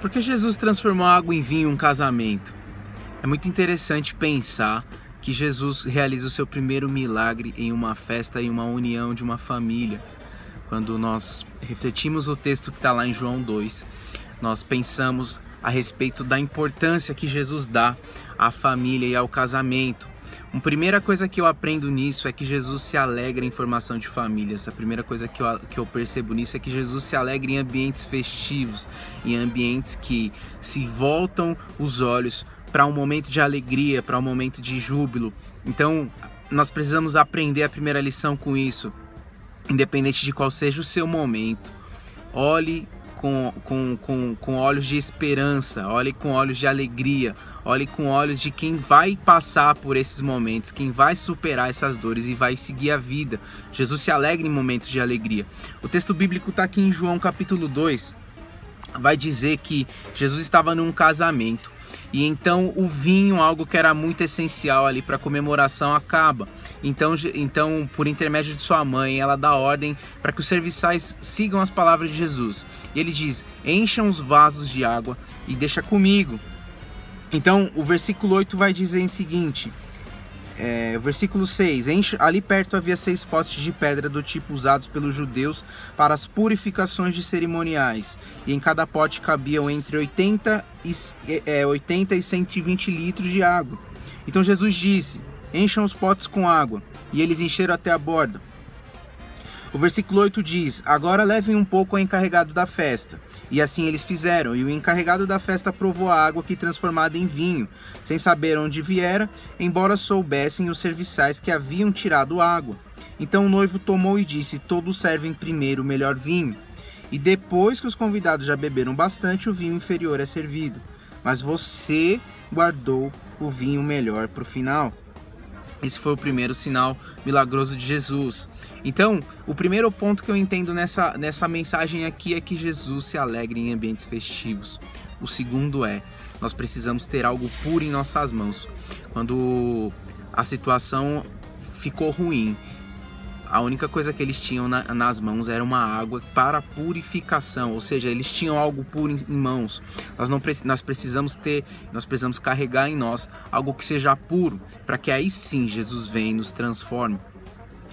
Por que Jesus transformou água em vinho em um casamento? É muito interessante pensar que Jesus realiza o seu primeiro milagre em uma festa e uma união de uma família. Quando nós refletimos o texto que está lá em João 2, nós pensamos a respeito da importância que Jesus dá à família e ao casamento. A primeira coisa que eu aprendo nisso é que Jesus se alegra em formação de famílias. A primeira coisa que eu, que eu percebo nisso é que Jesus se alegra em ambientes festivos, em ambientes que se voltam os olhos para um momento de alegria, para um momento de júbilo. Então, nós precisamos aprender a primeira lição com isso, independente de qual seja o seu momento. Olhe com, com, com, com olhos de esperança, olhe com olhos de alegria, olhe com olhos de quem vai passar por esses momentos, quem vai superar essas dores e vai seguir a vida. Jesus se alegra em momentos de alegria. O texto bíblico está aqui em João capítulo 2, vai dizer que Jesus estava num casamento e então o vinho, algo que era muito essencial ali para comemoração, acaba. Então, então, por intermédio de sua mãe, ela dá ordem para que os serviçais sigam as palavras de Jesus. E ele diz: "Encham os vasos de água e deixa comigo". Então, o versículo 8 vai dizer em seguinte: é, versículo 6: Ali perto havia seis potes de pedra do tipo usados pelos judeus para as purificações de cerimoniais, e em cada pote cabiam entre 80 e, é, 80 e 120 litros de água. Então Jesus disse: Encham os potes com água, e eles encheram até a borda. O versículo 8 diz: Agora levem um pouco ao encarregado da festa. E assim eles fizeram, e o encarregado da festa provou a água que transformada em vinho, sem saber onde viera, embora soubessem os serviçais que haviam tirado água. Então o noivo tomou e disse: Todos servem primeiro o melhor vinho. E depois que os convidados já beberam bastante, o vinho inferior é servido. Mas você guardou o vinho melhor para o final. Esse foi o primeiro sinal milagroso de Jesus. Então, o primeiro ponto que eu entendo nessa, nessa mensagem aqui é que Jesus se alegra em ambientes festivos. O segundo é, nós precisamos ter algo puro em nossas mãos. Quando a situação ficou ruim a única coisa que eles tinham na, nas mãos era uma água para purificação, ou seja, eles tinham algo puro em, em mãos. Nós não nós precisamos ter, nós precisamos carregar em nós algo que seja puro, para que aí sim Jesus venha e nos transforme.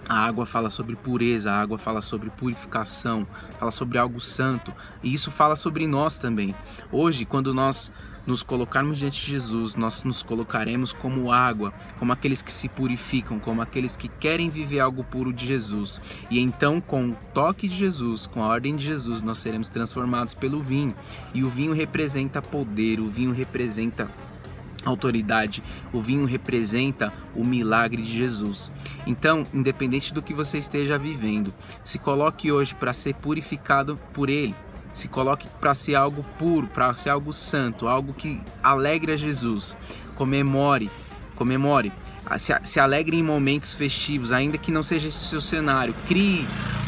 A água fala sobre pureza, a água fala sobre purificação, fala sobre algo santo, e isso fala sobre nós também. Hoje, quando nós nos colocarmos diante de Jesus, nós nos colocaremos como água, como aqueles que se purificam, como aqueles que querem viver algo puro de Jesus. E então, com o toque de Jesus, com a ordem de Jesus, nós seremos transformados pelo vinho. E o vinho representa poder, o vinho representa autoridade. O vinho representa o milagre de Jesus. Então, independente do que você esteja vivendo, se coloque hoje para ser purificado por Ele se coloque para ser algo puro, para ser algo santo, algo que alegre a Jesus. Comemore, comemore. Se, se alegre em momentos festivos, ainda que não seja esse seu cenário. Crie,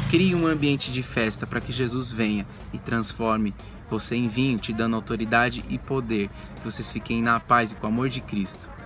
crie um ambiente de festa para que Jesus venha e transforme você em vinho, te dando autoridade e poder. Que vocês fiquem na paz e com o amor de Cristo.